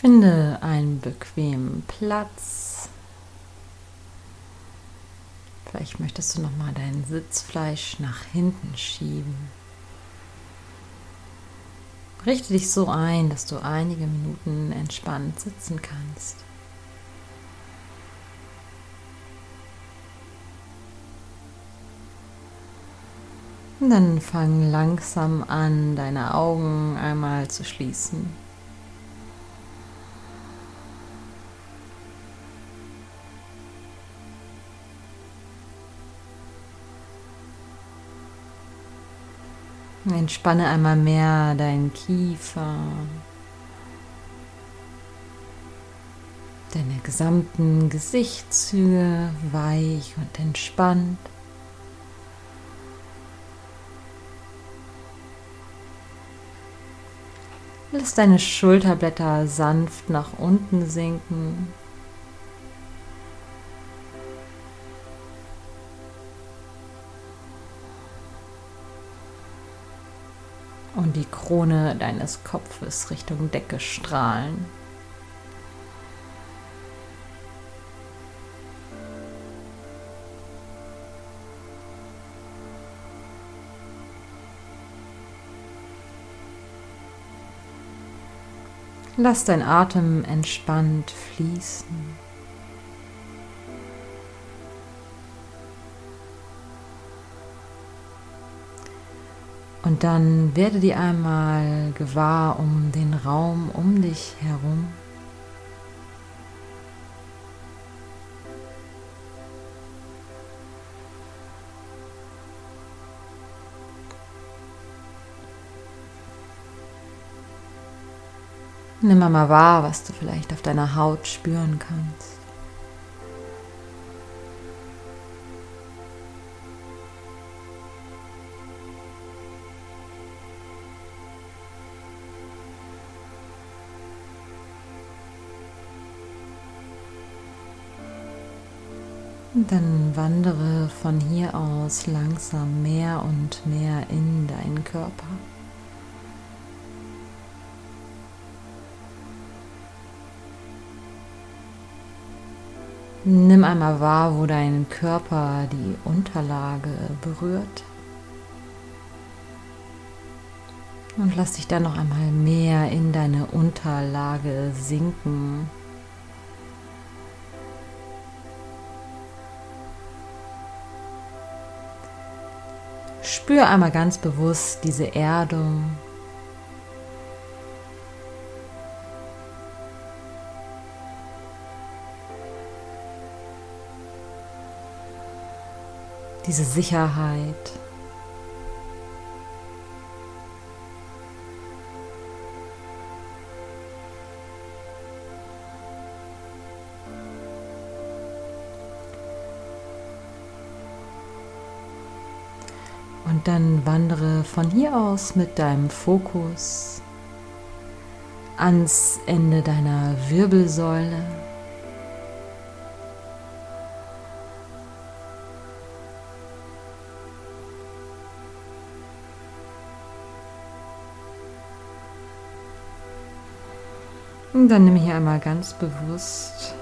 Finde einen bequemen Platz. Vielleicht möchtest du noch mal dein Sitzfleisch nach hinten schieben. Richte dich so ein, dass du einige Minuten entspannt sitzen kannst. Und dann fang langsam an, deine Augen einmal zu schließen. Entspanne einmal mehr deinen Kiefer, deine gesamten Gesichtszüge weich und entspannt. Lass deine Schulterblätter sanft nach unten sinken. Die Krone deines Kopfes Richtung Decke strahlen. Lass dein Atem entspannt fließen. Und dann werde dir einmal gewahr um den Raum um dich herum. Nimm mal wahr, was du vielleicht auf deiner Haut spüren kannst. Dann wandere von hier aus langsam mehr und mehr in deinen Körper. Nimm einmal wahr, wo dein Körper die Unterlage berührt. Und lass dich dann noch einmal mehr in deine Unterlage sinken. Spür einmal ganz bewusst diese Erdung, diese Sicherheit. Und dann wandere von hier aus mit deinem Fokus ans Ende deiner Wirbelsäule. Und dann nimm hier einmal ganz bewusst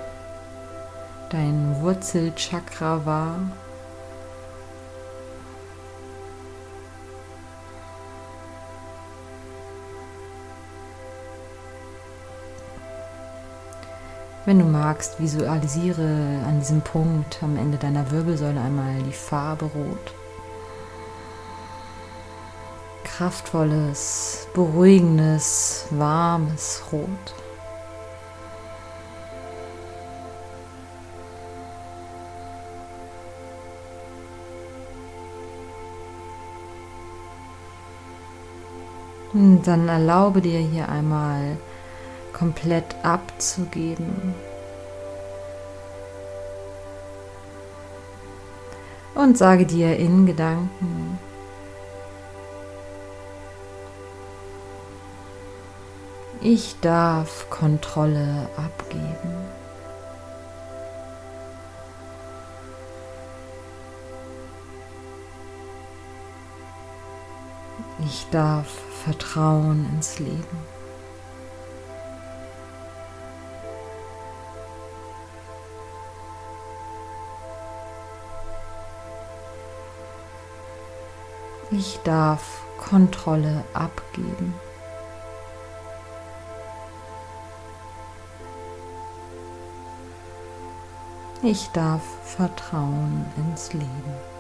dein Wurzelchakra wahr. Wenn du magst, visualisiere an diesem Punkt am Ende deiner Wirbelsäule einmal die Farbe Rot. Kraftvolles, beruhigendes, warmes Rot. Und dann erlaube dir hier einmal komplett abzugeben. Und sage dir in Gedanken, ich darf Kontrolle abgeben. Ich darf Vertrauen ins Leben. Ich darf Kontrolle abgeben. Ich darf vertrauen ins Leben.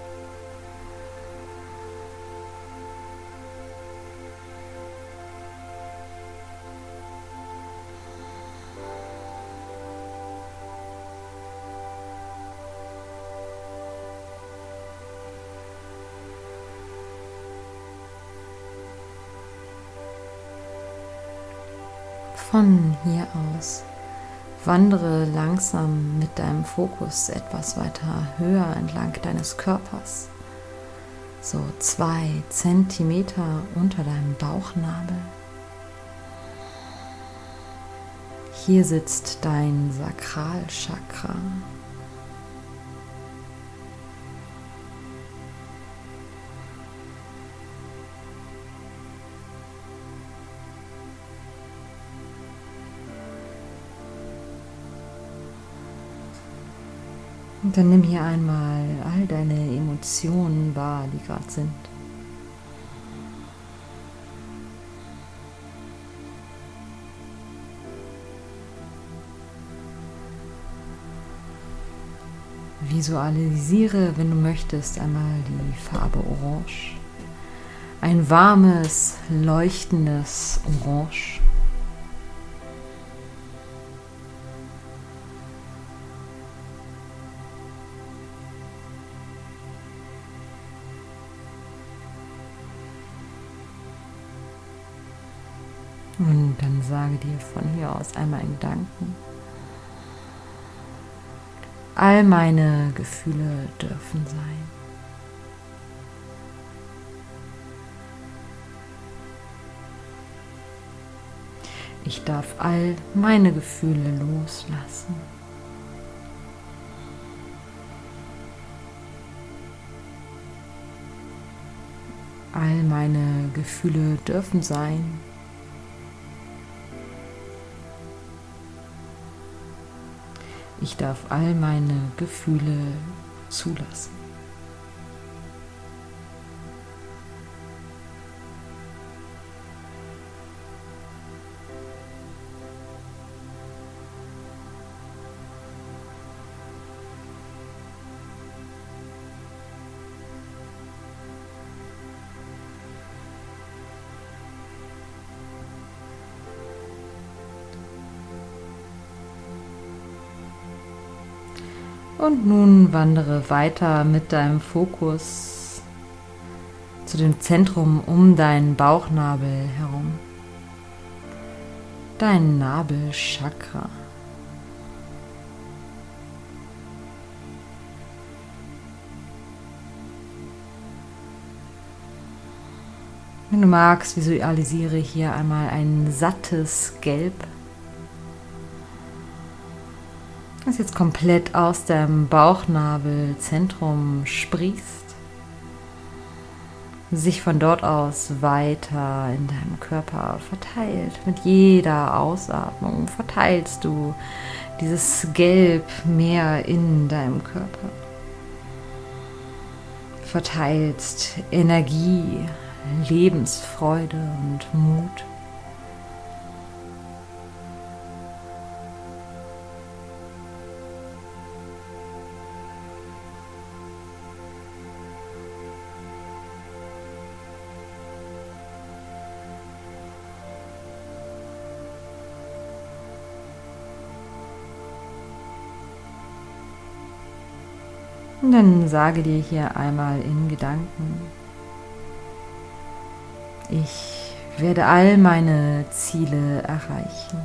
Von hier aus wandere langsam mit deinem Fokus etwas weiter höher entlang deines Körpers, so zwei Zentimeter unter deinem Bauchnabel. Hier sitzt dein Sakralchakra. Dann nimm hier einmal all deine Emotionen wahr, die gerade sind. Visualisiere, wenn du möchtest, einmal die Farbe Orange. Ein warmes, leuchtendes Orange. Und dann sage dir von hier aus einmal in Gedanken, all meine Gefühle dürfen sein. Ich darf all meine Gefühle loslassen. All meine Gefühle dürfen sein. Ich darf all meine Gefühle zulassen. Und nun wandere weiter mit deinem Fokus zu dem Zentrum um deinen Bauchnabel herum. Dein Nabelchakra. Wenn du magst, visualisiere hier einmal ein sattes Gelb das jetzt komplett aus dem Bauchnabelzentrum sprießt, sich von dort aus weiter in deinem Körper verteilt. Mit jeder Ausatmung verteilst du dieses Gelb mehr in deinem Körper. Verteilst Energie, Lebensfreude und Mut. Und dann sage dir hier einmal in Gedanken, ich werde all meine Ziele erreichen.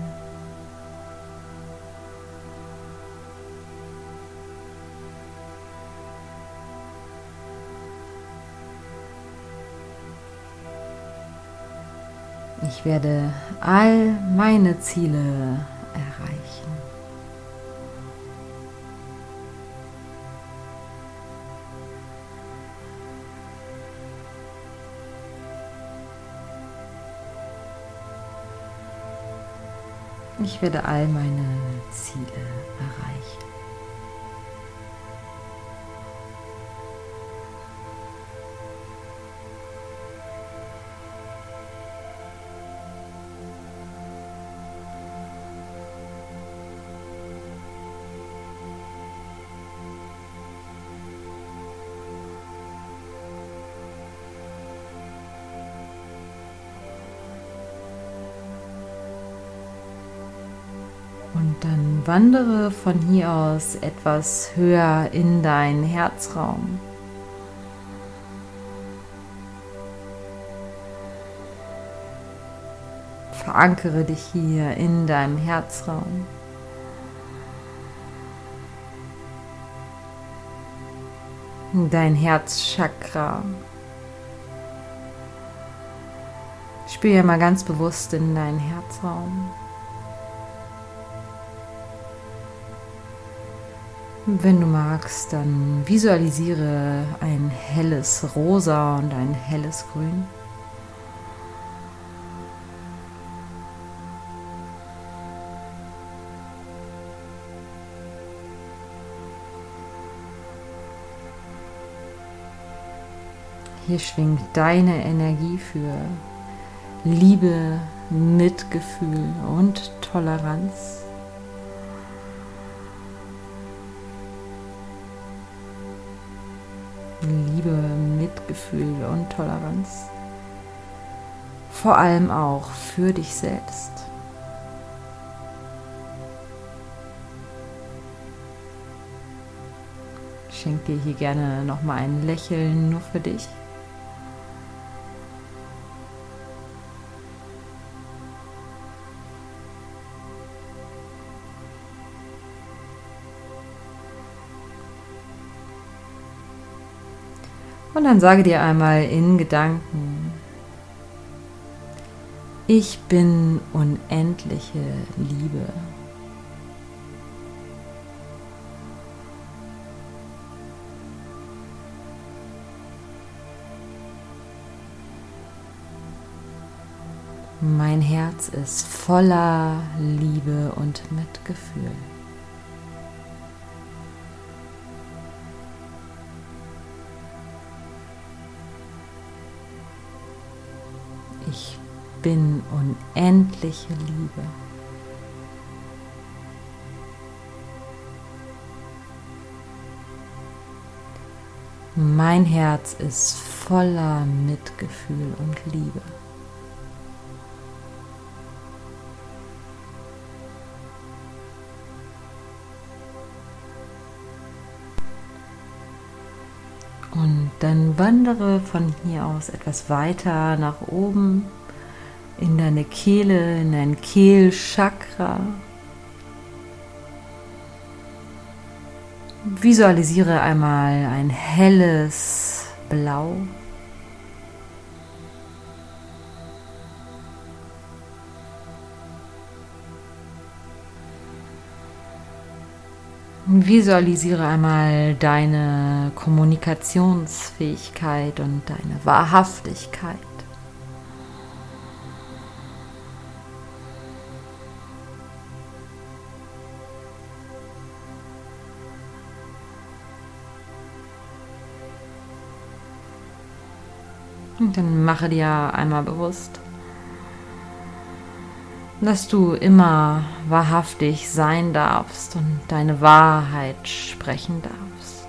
Ich werde all meine Ziele Ich werde all meine Ziele wandere von hier aus etwas höher in deinen Herzraum. Verankere dich hier in deinem Herzraum. Dein Herzchakra. Spüre mal ganz bewusst in deinen Herzraum. Wenn du magst, dann visualisiere ein helles Rosa und ein helles Grün. Hier schwingt deine Energie für Liebe, Mitgefühl und Toleranz. Liebe, Mitgefühl und Toleranz. Vor allem auch für dich selbst. Schenke dir hier gerne nochmal ein Lächeln nur für dich. Und dann sage dir einmal in Gedanken, ich bin unendliche Liebe. Mein Herz ist voller Liebe und Mitgefühl. Bin unendliche Liebe. Mein Herz ist voller Mitgefühl und Liebe. Und dann wandere von hier aus etwas weiter nach oben in deine Kehle, in dein Kehlchakra. Visualisiere einmal ein helles Blau. Visualisiere einmal deine Kommunikationsfähigkeit und deine Wahrhaftigkeit. Dann mache dir einmal bewusst, dass du immer wahrhaftig sein darfst und deine Wahrheit sprechen darfst.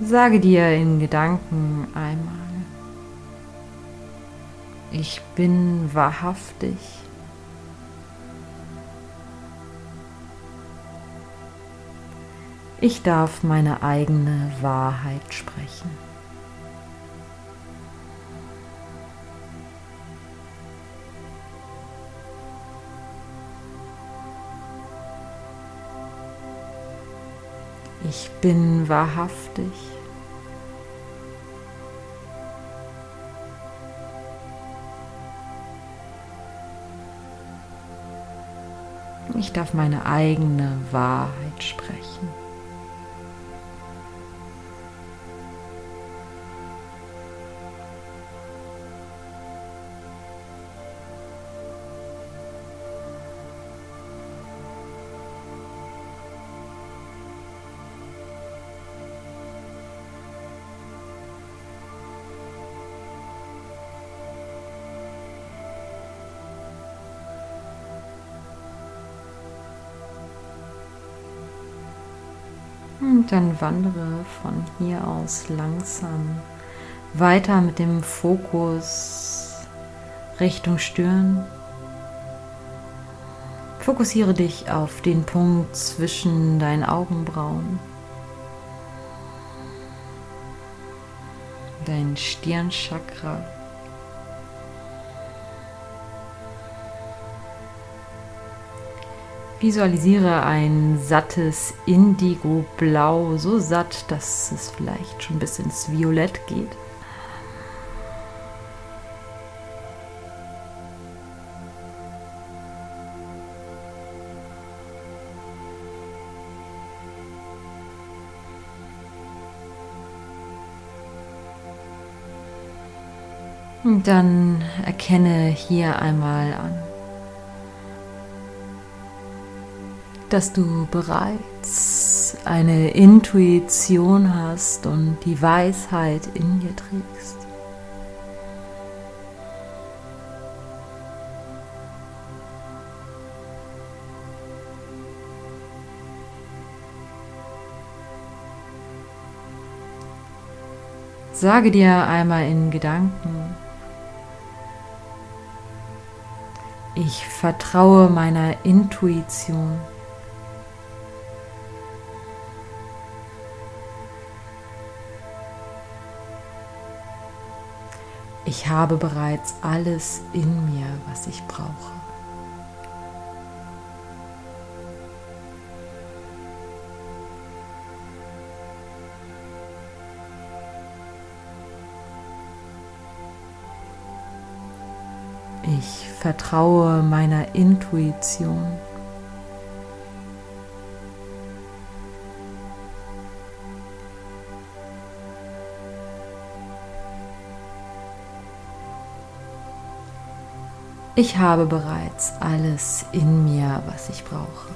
Sage dir in Gedanken einmal, ich bin wahrhaftig Ich darf meine eigene Wahrheit sprechen. Ich bin wahrhaftig. Ich darf meine eigene Wahrheit sprechen. Und dann wandere von hier aus langsam weiter mit dem Fokus Richtung Stirn. Fokussiere dich auf den Punkt zwischen deinen Augenbrauen. Dein Stirnchakra. Visualisiere ein sattes Indigo-Blau, so satt, dass es vielleicht schon bis ins Violett geht. Und dann erkenne hier einmal an, dass du bereits eine Intuition hast und die Weisheit in dir trägst. Sage dir einmal in Gedanken, ich vertraue meiner Intuition. Ich habe bereits alles in mir, was ich brauche. Ich vertraue meiner Intuition. Ich habe bereits alles in mir, was ich brauche.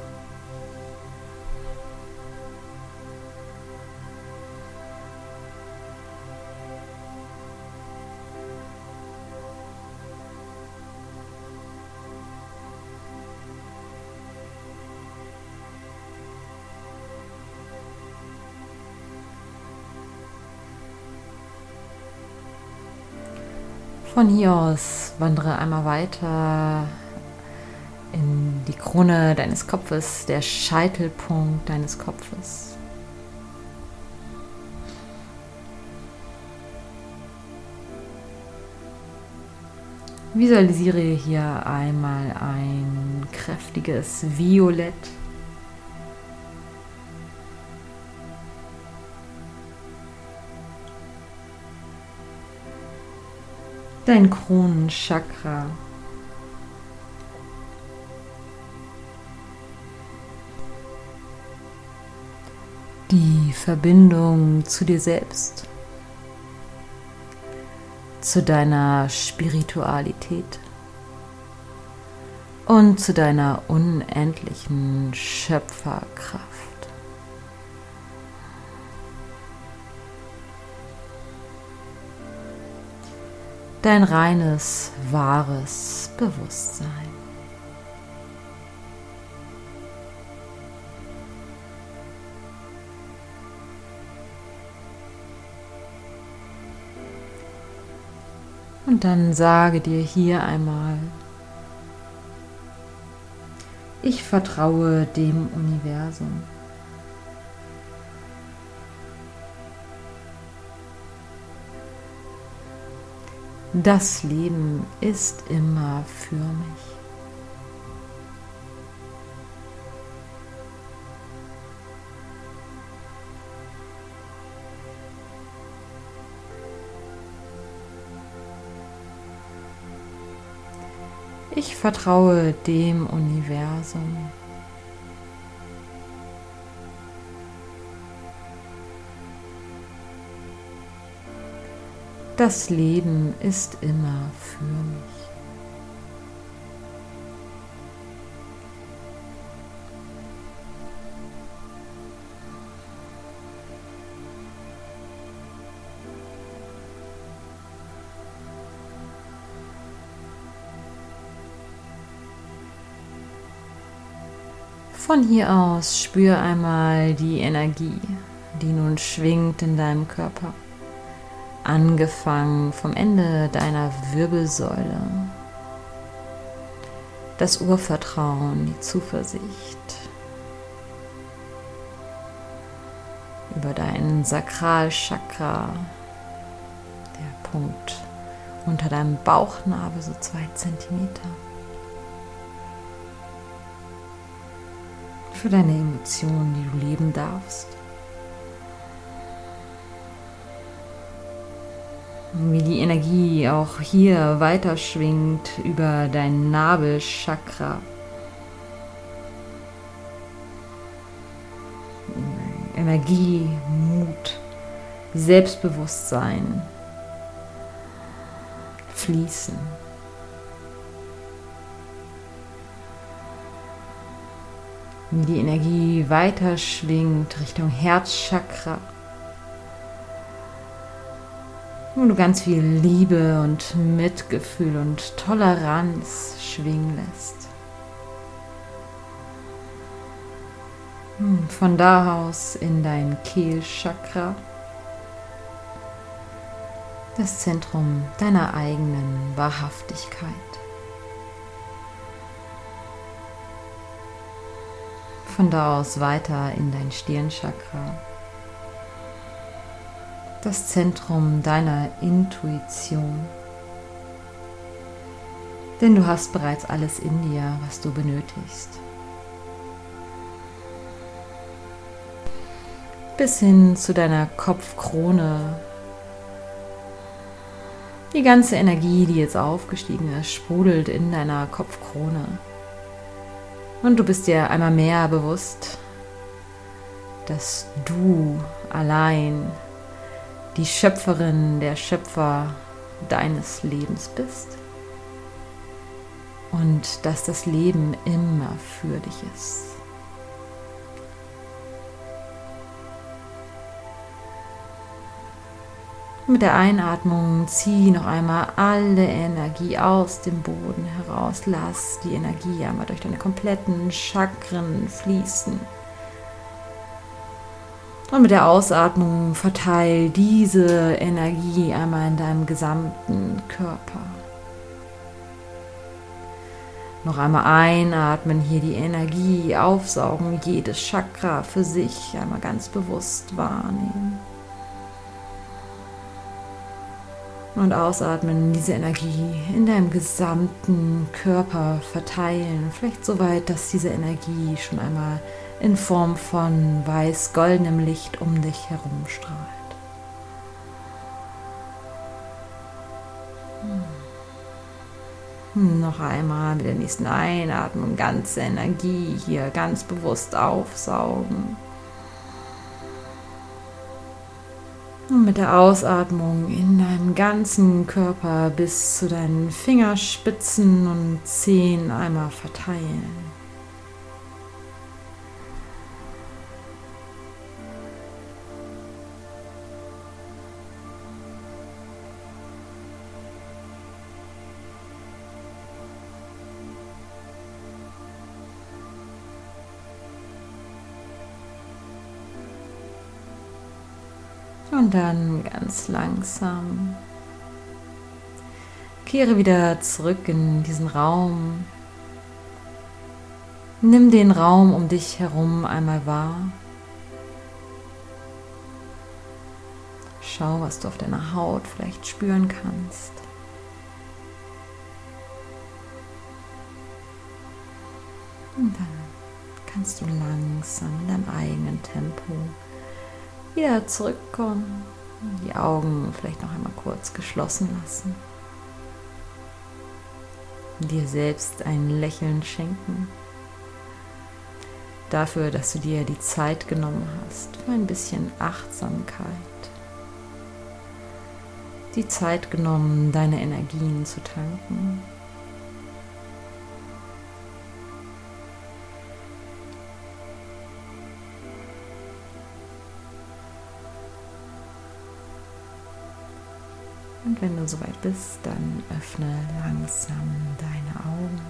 Von hier aus wandere einmal weiter in die Krone deines Kopfes, der Scheitelpunkt deines Kopfes. Visualisiere hier einmal ein kräftiges Violett dein Kronenchakra. Die Verbindung zu dir selbst, zu deiner Spiritualität und zu deiner unendlichen Schöpferkraft. Dein reines, wahres Bewusstsein. Und dann sage dir hier einmal, ich vertraue dem Universum. Das Leben ist immer für mich. Ich vertraue dem Universum. Das Leben ist immer für mich. Von hier aus spür einmal die Energie, die nun schwingt in deinem Körper. Angefangen vom Ende deiner Wirbelsäule. Das Urvertrauen, die Zuversicht. Über deinen Sakralchakra, der Punkt unter deinem Bauchnabel, so zwei Zentimeter. Für deine Emotionen, die du leben darfst. Wie die Energie auch hier weiterschwingt über dein Nabelchakra. Energie, Mut, Selbstbewusstsein, fließen. Wie die Energie weiter schwingt Richtung Herzchakra. Wo du ganz viel Liebe und Mitgefühl und Toleranz schwingen lässt. Hm, von da aus in dein Kehlchakra das Zentrum deiner eigenen Wahrhaftigkeit. Von da aus weiter in dein Stirnchakra, das Zentrum deiner Intuition. Denn du hast bereits alles in dir, was du benötigst. Bis hin zu deiner Kopfkrone, die ganze Energie, die jetzt aufgestiegen ist, sprudelt in deiner Kopfkrone. Und du bist dir einmal mehr bewusst, dass du allein die Schöpferin, der Schöpfer deines Lebens bist. Und dass das Leben immer für dich ist. Mit der Einatmung zieh noch einmal alle Energie aus dem Boden heraus. Lass die Energie einmal durch deine kompletten Chakren fließen. Und mit der Ausatmung verteil diese Energie einmal in deinem gesamten Körper. Noch einmal einatmen, hier die Energie aufsaugen, jedes Chakra für sich einmal ganz bewusst wahrnehmen. Und ausatmen, diese Energie in deinem gesamten Körper verteilen. Vielleicht so weit, dass diese Energie schon einmal in Form von weiß-goldenem Licht um dich herum strahlt. Hm. Noch einmal mit der nächsten Einatmung ganze Energie hier ganz bewusst aufsaugen. Und mit der Ausatmung in deinem ganzen Körper bis zu deinen Fingerspitzen und Zehen einmal verteilen. Und dann ganz langsam kehre wieder zurück in diesen Raum. Nimm den Raum um dich herum einmal wahr. Schau, was du auf deiner Haut vielleicht spüren kannst. Und dann kannst du langsam in deinem eigenen Tempo wieder zurückkommen, die Augen vielleicht noch einmal kurz geschlossen lassen, dir selbst ein Lächeln schenken, dafür, dass du dir die Zeit genommen hast für ein bisschen Achtsamkeit, die Zeit genommen, deine Energien zu tanken. Und wenn du soweit bist, dann öffne langsam deine Augen.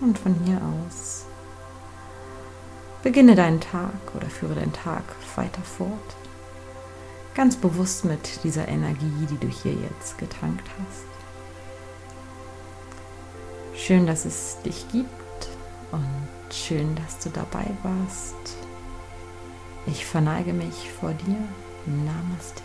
Und von hier aus beginne deinen Tag oder führe deinen Tag weiter fort. Ganz bewusst mit dieser Energie, die du hier jetzt getankt hast. Schön, dass es dich gibt und schön, dass du dabei warst. Ich verneige mich vor dir. Namaste.